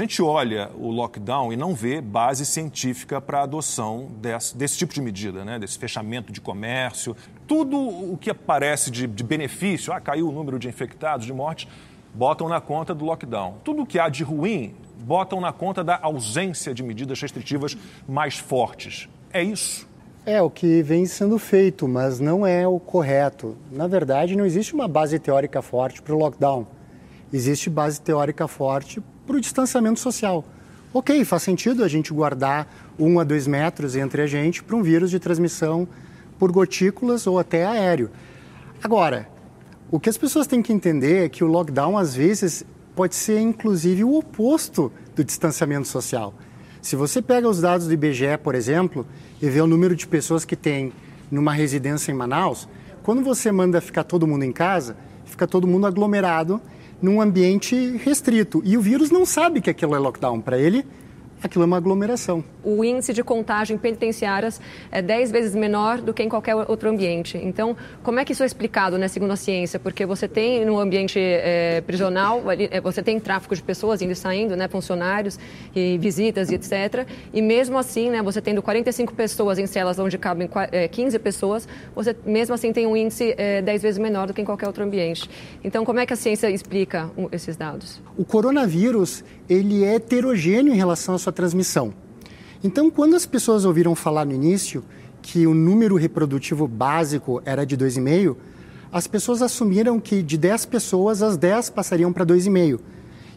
gente olha o lockdown e não vê base científica para a adoção desse, desse, tipo de medida, né? desse fechamento de comércio. Tudo o que aparece de, de benefício, ah, caiu o número de infectados, de mortes, botam na conta do lockdown. Tudo o que há de ruim, botam na conta da ausência de medidas restritivas mais fortes. É isso? É o que vem sendo feito, mas não é o correto. Na verdade, não existe uma base teórica forte para o lockdown. Existe base teórica forte para o distanciamento social. Ok, faz sentido a gente guardar um a dois metros entre a gente para um vírus de transmissão por gotículas ou até aéreo. Agora, o que as pessoas têm que entender é que o lockdown, às vezes, pode ser inclusive o oposto do distanciamento social. Se você pega os dados do IBGE, por exemplo, e vê o número de pessoas que tem numa residência em Manaus, quando você manda ficar todo mundo em casa, fica todo mundo aglomerado num ambiente restrito. E o vírus não sabe que aquilo é lockdown. Para ele, aquilo é uma aglomeração. O índice de contágio em penitenciárias é 10 vezes menor do que em qualquer outro ambiente. Então, como é que isso é explicado, né, segundo a ciência? Porque você tem no ambiente é, prisional, é, você tem tráfico de pessoas indo e saindo, né, funcionários e visitas e etc. E mesmo assim, né, você tendo 45 pessoas em celas onde cabem 15 é, pessoas, você mesmo assim tem um índice é, 10 vezes menor do que em qualquer outro ambiente. Então, como é que a ciência explica esses dados? O coronavírus, ele é heterogêneo em relação à sua transmissão. Então, quando as pessoas ouviram falar no início que o número reprodutivo básico era de 2,5, as pessoas assumiram que de 10 pessoas, as 10 passariam para 2,5.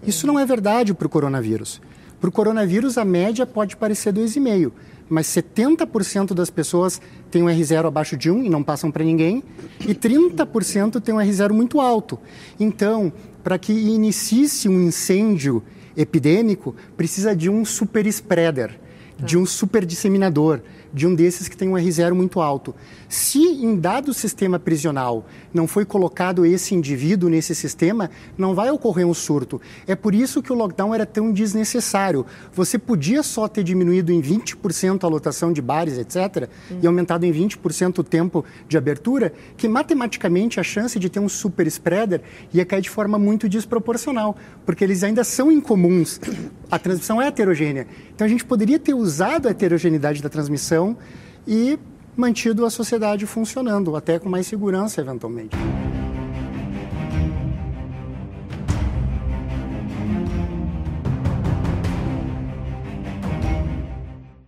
Isso não é verdade para o coronavírus. Para o coronavírus, a média pode parecer 2,5, mas 70% das pessoas têm um R0 abaixo de 1 e não passam para ninguém, e 30% têm um R0 muito alto. Então, para que inicie um incêndio epidêmico, precisa de um super spreader, de um super disseminador, de um desses que tem um R0 muito alto. Se em dado sistema prisional não foi colocado esse indivíduo nesse sistema, não vai ocorrer um surto. É por isso que o lockdown era tão desnecessário. Você podia só ter diminuído em 20% a lotação de bares, etc., uhum. e aumentado em 20% o tempo de abertura, que matematicamente a chance de ter um super spreader ia cair de forma muito desproporcional, porque eles ainda são incomuns. A transmissão é heterogênea. Então a gente poderia ter usado a heterogeneidade da transmissão e mantido a sociedade funcionando, até com mais segurança eventualmente.